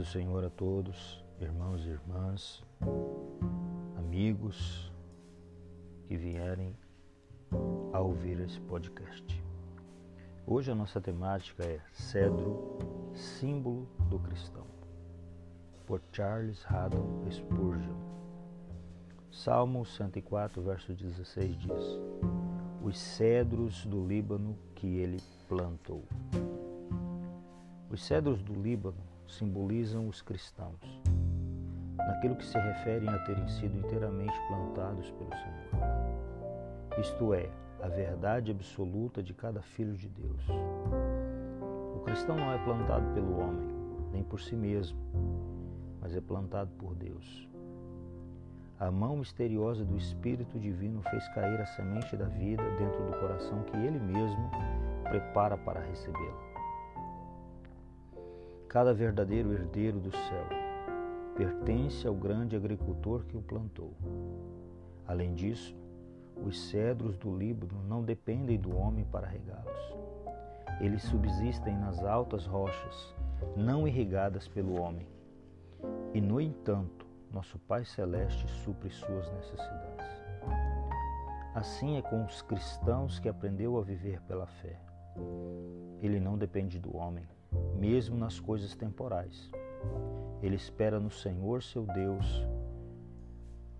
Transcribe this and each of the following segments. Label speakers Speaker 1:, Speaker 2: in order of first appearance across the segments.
Speaker 1: do Senhor a todos, irmãos e irmãs, amigos que vierem a ouvir esse podcast. Hoje a nossa temática é Cedro, símbolo do cristão, por Charles Haddon Spurgeon. Salmo 104, verso 16 diz: Os cedros do Líbano que ele plantou. Os cedros do Líbano simbolizam os cristãos, naquilo que se referem a terem sido inteiramente plantados pelo Senhor. Isto é, a verdade absoluta de cada filho de Deus. O cristão não é plantado pelo homem, nem por si mesmo, mas é plantado por Deus. A mão misteriosa do Espírito Divino fez cair a semente da vida dentro do coração que ele mesmo prepara para recebê-la cada verdadeiro herdeiro do céu pertence ao grande agricultor que o plantou. Além disso, os cedros do Líbano não dependem do homem para regá-los. Eles subsistem nas altas rochas, não irrigadas pelo homem. E, no entanto, nosso Pai Celeste supre suas necessidades. Assim é com os cristãos que aprendeu a viver pela fé. Ele não depende do homem, mesmo nas coisas temporais. Ele espera no Senhor seu Deus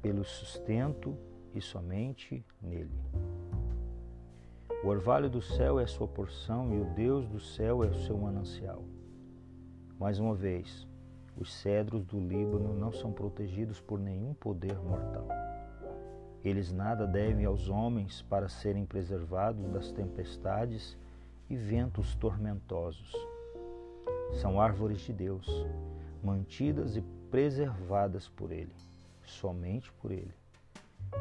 Speaker 1: pelo sustento e somente nele. O orvalho do céu é a sua porção e o Deus do céu é o seu manancial. Mais uma vez, os cedros do Líbano não são protegidos por nenhum poder mortal. Eles nada devem aos homens para serem preservados das tempestades e ventos tormentosos são árvores de Deus, mantidas e preservadas por Ele, somente por Ele.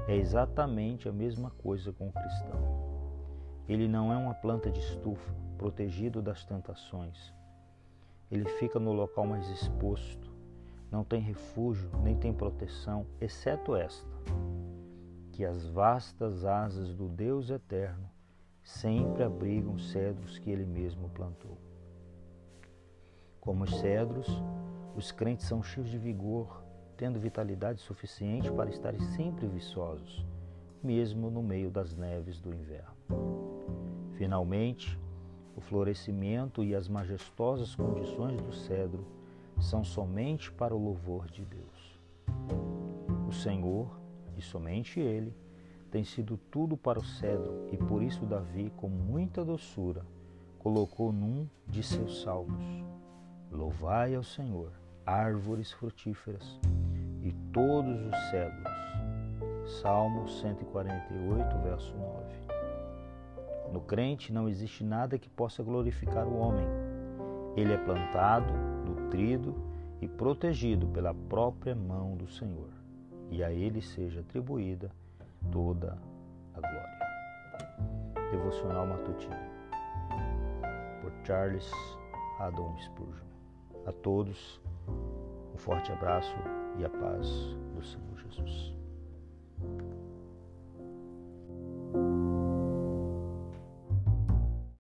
Speaker 1: É exatamente a mesma coisa com o cristão. Ele não é uma planta de estufa, protegido das tentações. Ele fica no local mais exposto, não tem refúgio, nem tem proteção, exceto esta: que as vastas asas do Deus eterno sempre abrigam cedros que ele mesmo plantou. Como os cedros, os crentes são cheios de vigor, tendo vitalidade suficiente para estarem sempre viçosos, mesmo no meio das neves do inverno. Finalmente, o florescimento e as majestosas condições do cedro são somente para o louvor de Deus. O Senhor, e somente Ele, tem sido tudo para o cedro, e por isso Davi, com muita doçura, colocou num de seus salmos: Louvai ao Senhor, árvores frutíferas e todos os cedros. Salmo 148, verso 9. No crente não existe nada que possa glorificar o homem. Ele é plantado, nutrido e protegido pela própria mão do Senhor, e a ele seja atribuída toda a glória. Devocional Matutino por Charles Adon Spurgeon. A todos, um forte abraço e a paz do Senhor Jesus.